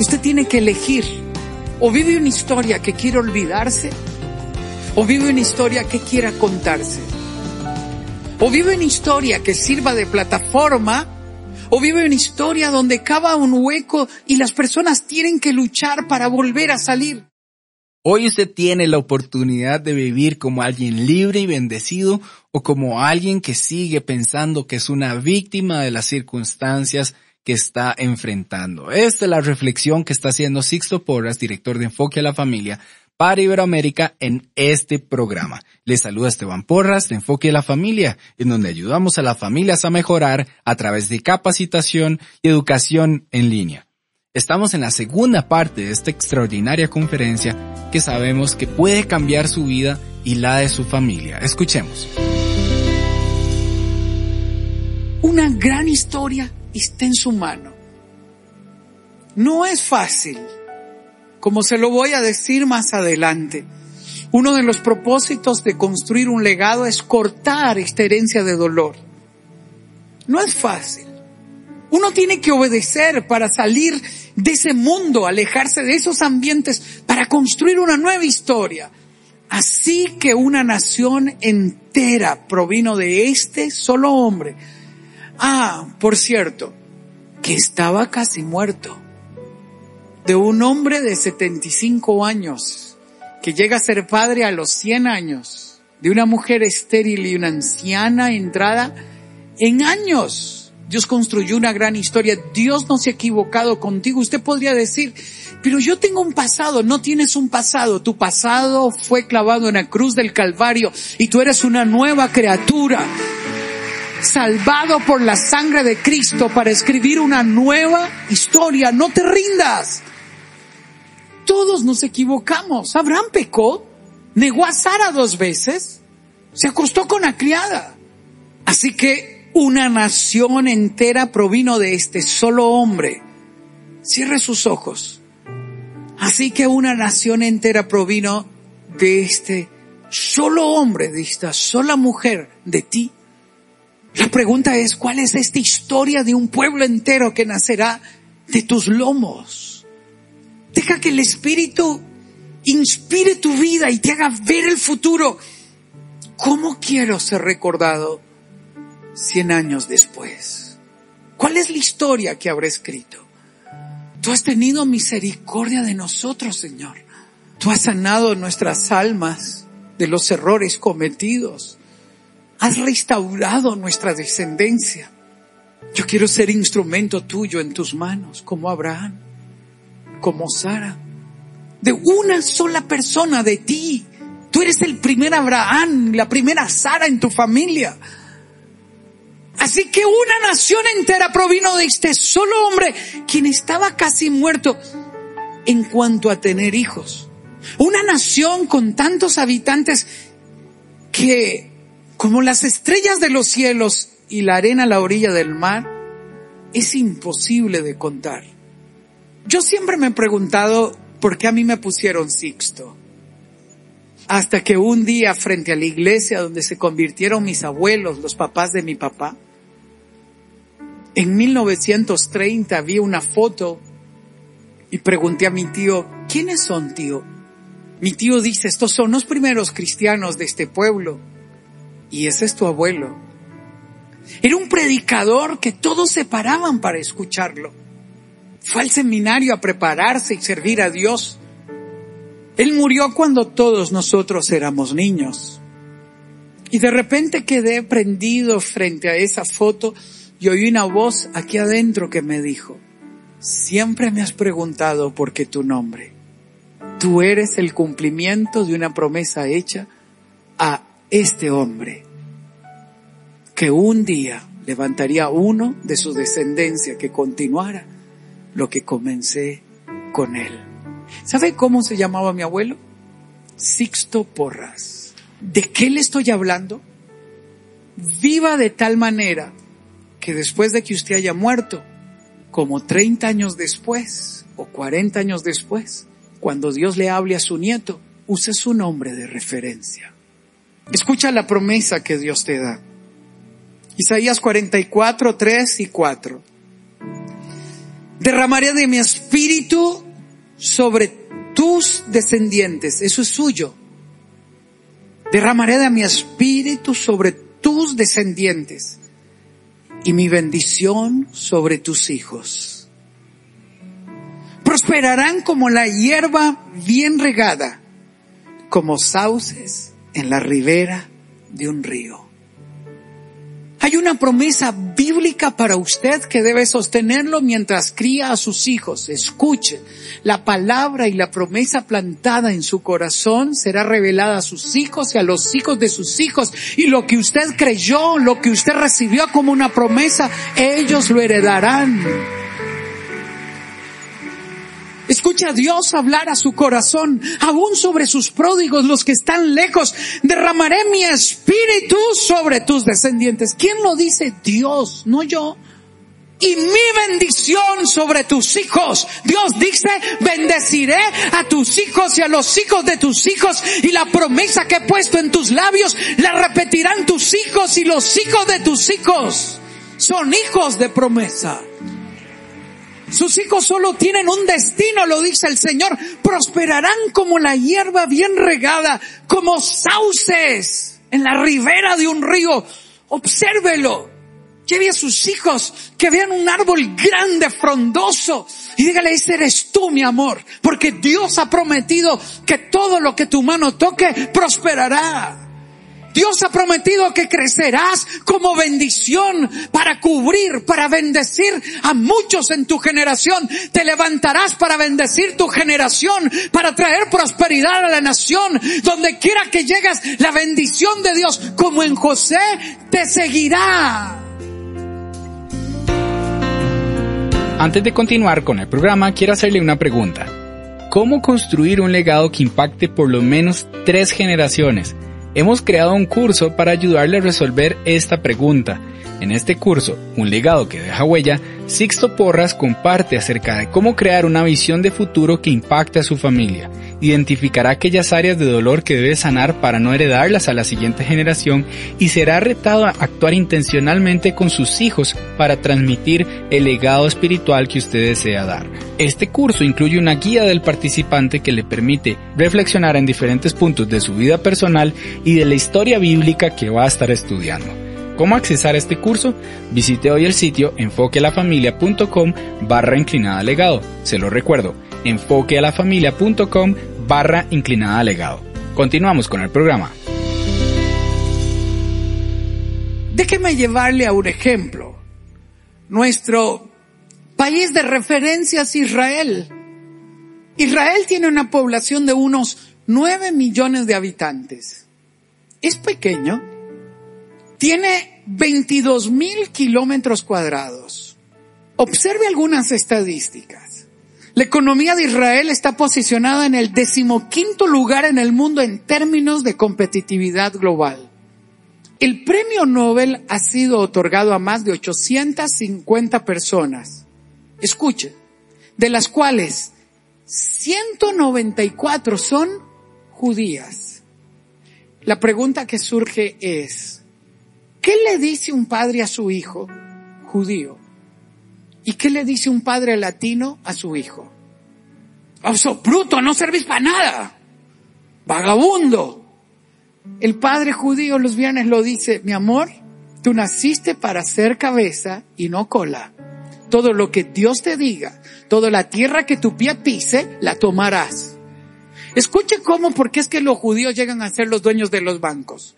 Usted tiene que elegir. O vive una historia que quiere olvidarse, o vive una historia que quiera contarse. O vive una historia que sirva de plataforma, o vive una historia donde cava un hueco y las personas tienen que luchar para volver a salir. Hoy usted tiene la oportunidad de vivir como alguien libre y bendecido o como alguien que sigue pensando que es una víctima de las circunstancias que está enfrentando. Esta es la reflexión que está haciendo Sixto Porras, director de Enfoque a la Familia, para Iberoamérica en este programa. Le saluda Esteban Porras de Enfoque a la Familia, en donde ayudamos a las familias a mejorar a través de capacitación y educación en línea. Estamos en la segunda parte de esta extraordinaria conferencia que sabemos que puede cambiar su vida y la de su familia. Escuchemos. Una gran historia está en su mano. No es fácil, como se lo voy a decir más adelante. Uno de los propósitos de construir un legado es cortar esta herencia de dolor. No es fácil. Uno tiene que obedecer para salir de ese mundo, alejarse de esos ambientes, para construir una nueva historia. Así que una nación entera provino de este solo hombre. Ah, por cierto, que estaba casi muerto. De un hombre de 75 años, que llega a ser padre a los 100 años, de una mujer estéril y una anciana entrada en años. Dios construyó una gran historia. Dios no se ha equivocado contigo. Usted podría decir, pero yo tengo un pasado. No tienes un pasado. Tu pasado fue clavado en la cruz del Calvario y tú eres una nueva criatura. Salvado por la sangre de Cristo para escribir una nueva historia. No te rindas. Todos nos equivocamos. Abraham pecó. Negó a Sara dos veces. Se acostó con la criada. Así que una nación entera provino de este solo hombre. Cierre sus ojos. Así que una nación entera provino de este solo hombre, de esta sola mujer, de ti. La pregunta es, ¿cuál es esta historia de un pueblo entero que nacerá de tus lomos? Deja que el Espíritu inspire tu vida y te haga ver el futuro. ¿Cómo quiero ser recordado? cien años después? ¿Cuál es la historia que habré escrito? Tú has tenido misericordia de nosotros, Señor. Tú has sanado nuestras almas de los errores cometidos. Has restaurado nuestra descendencia. Yo quiero ser instrumento tuyo en tus manos, como Abraham, como Sara, de una sola persona, de ti. Tú eres el primer Abraham, la primera Sara en tu familia. Así que una nación entera provino de este solo hombre, quien estaba casi muerto en cuanto a tener hijos. Una nación con tantos habitantes que, como las estrellas de los cielos y la arena a la orilla del mar, es imposible de contar. Yo siempre me he preguntado por qué a mí me pusieron Sixto. Hasta que un día frente a la iglesia donde se convirtieron mis abuelos, los papás de mi papá, en 1930 vi una foto y pregunté a mi tío, ¿quiénes son tío? Mi tío dice, estos son los primeros cristianos de este pueblo y ese es tu abuelo. Era un predicador que todos se paraban para escucharlo. Fue al seminario a prepararse y servir a Dios. Él murió cuando todos nosotros éramos niños. Y de repente quedé prendido frente a esa foto y oí una voz aquí adentro que me dijo, siempre me has preguntado por qué tu nombre. Tú eres el cumplimiento de una promesa hecha a este hombre, que un día levantaría uno de su descendencia que continuara lo que comencé con él. ¿Sabe cómo se llamaba mi abuelo? Sixto Porras. ¿De qué le estoy hablando? Viva de tal manera que después de que usted haya muerto, como 30 años después o 40 años después, cuando Dios le hable a su nieto, use su nombre de referencia. Escucha la promesa que Dios te da. Isaías 44, 3 y 4. Derramaré de mi espíritu sobre tus descendientes. Eso es suyo. Derramaré de mi espíritu sobre tus descendientes y mi bendición sobre tus hijos. Prosperarán como la hierba bien regada, como sauces en la ribera de un río. Hay una promesa bíblica para usted que debe sostenerlo mientras cría a sus hijos. Escuche, la palabra y la promesa plantada en su corazón será revelada a sus hijos y a los hijos de sus hijos. Y lo que usted creyó, lo que usted recibió como una promesa, ellos lo heredarán. Escucha a Dios hablar a su corazón, aún sobre sus pródigos, los que están lejos. Derramaré mi espíritu sobre tus descendientes. ¿Quién lo dice? Dios, no yo. Y mi bendición sobre tus hijos. Dios dice, bendeciré a tus hijos y a los hijos de tus hijos. Y la promesa que he puesto en tus labios la repetirán tus hijos y los hijos de tus hijos. Son hijos de promesa. Sus hijos solo tienen un destino, lo dice el Señor. Prosperarán como la hierba bien regada, como sauces en la ribera de un río. Obsérvelo. Lleve a sus hijos que vean un árbol grande, frondoso. Y dígale, ese eres tú, mi amor. Porque Dios ha prometido que todo lo que tu mano toque prosperará. Dios ha prometido que crecerás como bendición para cubrir, para bendecir a muchos en tu generación. Te levantarás para bendecir tu generación, para traer prosperidad a la nación. Donde quiera que llegas, la bendición de Dios, como en José, te seguirá. Antes de continuar con el programa, quiero hacerle una pregunta. ¿Cómo construir un legado que impacte por lo menos tres generaciones? Hemos creado un curso para ayudarle a resolver esta pregunta. En este curso, Un legado que deja huella, Sixto Porras comparte acerca de cómo crear una visión de futuro que impacte a su familia. Identificará aquellas áreas de dolor que debe sanar para no heredarlas a la siguiente generación y será retado a actuar intencionalmente con sus hijos para transmitir el legado espiritual que usted desea dar. Este curso incluye una guía del participante que le permite reflexionar en diferentes puntos de su vida personal y de la historia bíblica que va a estar estudiando. ¿Cómo accesar este curso? Visite hoy el sitio enfoquealafamilia.com barra inclinada legado. Se lo recuerdo, enfoquealafamilia.com barra inclinada legado. Continuamos con el programa. Déjeme llevarle a un ejemplo. Nuestro país de referencia es Israel. Israel tiene una población de unos 9 millones de habitantes. Es pequeño, tiene 22 mil kilómetros cuadrados. Observe algunas estadísticas. La economía de Israel está posicionada en el decimoquinto lugar en el mundo en términos de competitividad global. El premio Nobel ha sido otorgado a más de 850 personas. Escuche, de las cuales 194 son judías. La pregunta que surge es, ¿Qué le dice un padre a su hijo judío? ¿Y qué le dice un padre latino a su hijo? ¡Oh, bruto! ¡No servís para nada! ¡Vagabundo! El padre judío los viernes lo dice, mi amor, Tú naciste para ser cabeza y no cola. Todo lo que Dios te diga, toda la tierra que tu pie pise, la tomarás. Escuche cómo, porque es que los judíos llegan a ser los dueños de los bancos.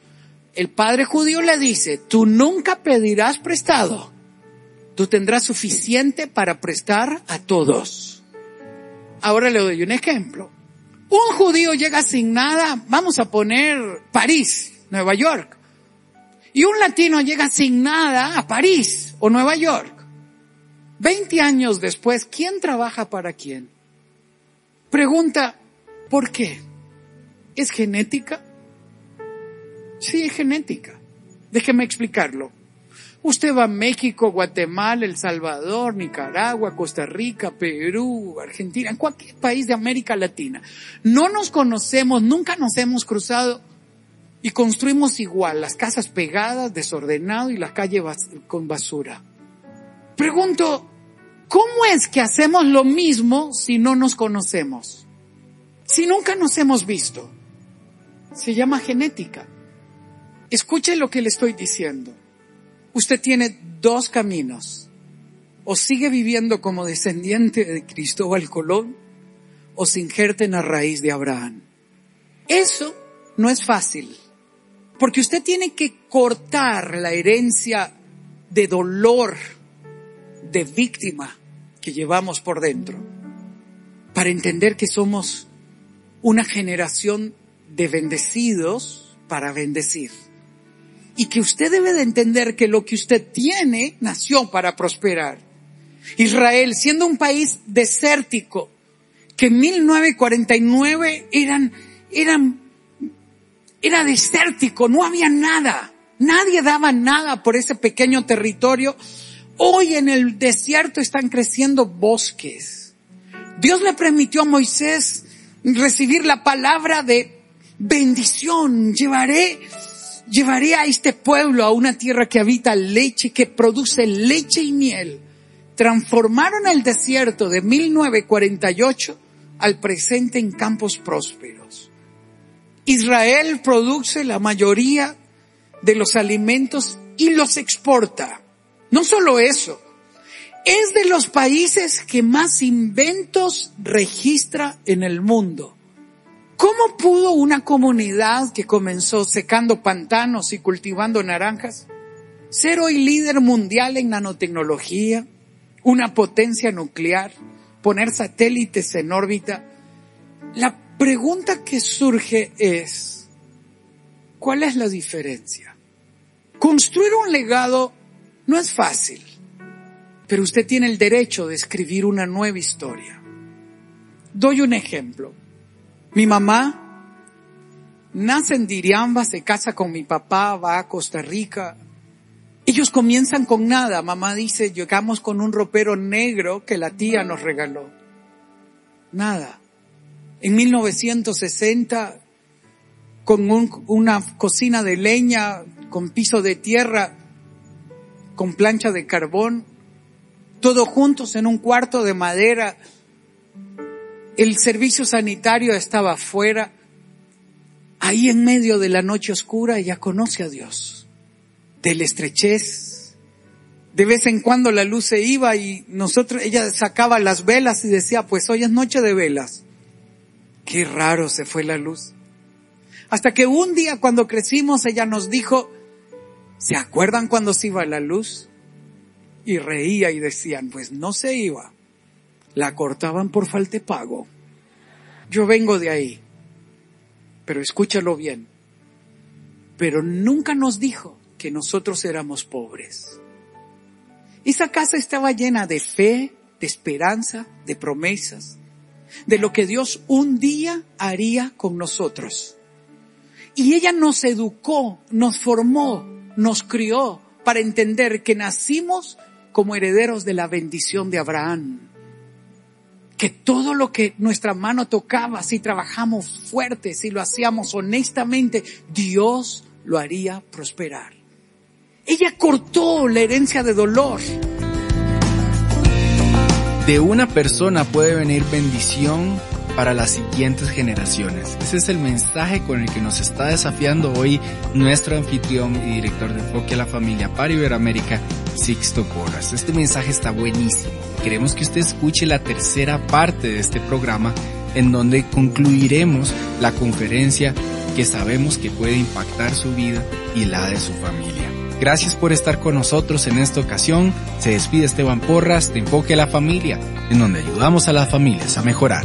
El padre judío le dice, tú nunca pedirás prestado. Tú tendrás suficiente para prestar a todos. Ahora le doy un ejemplo. Un judío llega sin nada, vamos a poner París, Nueva York. Y un latino llega sin nada a París o Nueva York. Veinte años después, ¿quién trabaja para quién? Pregunta, ¿por qué? ¿Es genética? Sí, es genética. Déjeme explicarlo. Usted va a México, Guatemala, El Salvador, Nicaragua, Costa Rica, Perú, Argentina, en cualquier país de América Latina. No nos conocemos, nunca nos hemos cruzado y construimos igual, las casas pegadas, desordenado y las calles con basura. Pregunto, ¿cómo es que hacemos lo mismo si no nos conocemos? Si nunca nos hemos visto. Se llama genética. Escuche lo que le estoy diciendo. Usted tiene dos caminos. O sigue viviendo como descendiente de Cristóbal Colón o se injerta en la raíz de Abraham. Eso no es fácil. Porque usted tiene que cortar la herencia de dolor, de víctima que llevamos por dentro, para entender que somos una generación de bendecidos para bendecir. Y que usted debe de entender que lo que usted tiene nació para prosperar. Israel, siendo un país desértico, que en 1949 eran, eran era desértico, no había nada. Nadie daba nada por ese pequeño territorio. Hoy en el desierto están creciendo bosques. Dios le permitió a Moisés recibir la palabra de bendición. Llevaré, llevaré a este pueblo a una tierra que habita leche, que produce leche y miel. Transformaron el desierto de 1948 al presente en campos prósperos. Israel produce la mayoría de los alimentos y los exporta. No solo eso, es de los países que más inventos registra en el mundo. ¿Cómo pudo una comunidad que comenzó secando pantanos y cultivando naranjas ser hoy líder mundial en nanotecnología, una potencia nuclear, poner satélites en órbita? La pregunta que surge es, ¿cuál es la diferencia? Construir un legado no es fácil, pero usted tiene el derecho de escribir una nueva historia. Doy un ejemplo. Mi mamá nace en Diriamba, se casa con mi papá, va a Costa Rica. Ellos comienzan con nada. Mamá dice, llegamos con un ropero negro que la tía nos regaló. Nada en 1960 con una cocina de leña, con piso de tierra, con plancha de carbón, todos juntos en un cuarto de madera. El servicio sanitario estaba afuera. Ahí en medio de la noche oscura ella conoce a Dios. De la estrechez. De vez en cuando la luz se iba y nosotros, ella sacaba las velas y decía, pues hoy es noche de velas. Qué raro se fue la luz. Hasta que un día cuando crecimos ella nos dijo, ¿se acuerdan cuando se iba la luz? Y reía y decían, pues no se iba. La cortaban por falta de pago. Yo vengo de ahí. Pero escúchalo bien. Pero nunca nos dijo que nosotros éramos pobres. Esa casa estaba llena de fe, de esperanza, de promesas de lo que Dios un día haría con nosotros. Y ella nos educó, nos formó, nos crió para entender que nacimos como herederos de la bendición de Abraham. Que todo lo que nuestra mano tocaba, si trabajamos fuerte, si lo hacíamos honestamente, Dios lo haría prosperar. Ella cortó la herencia de dolor de una persona puede venir bendición, para las siguientes generaciones. Ese es el mensaje con el que nos está desafiando hoy nuestro anfitrión y director de enfoque a la familia para Iberoamérica, Sixto Porras. Este mensaje está buenísimo. Queremos que usted escuche la tercera parte de este programa en donde concluiremos la conferencia que sabemos que puede impactar su vida y la de su familia. Gracias por estar con nosotros en esta ocasión. Se despide Esteban Porras de Enfoque a la Familia, en donde ayudamos a las familias a mejorar.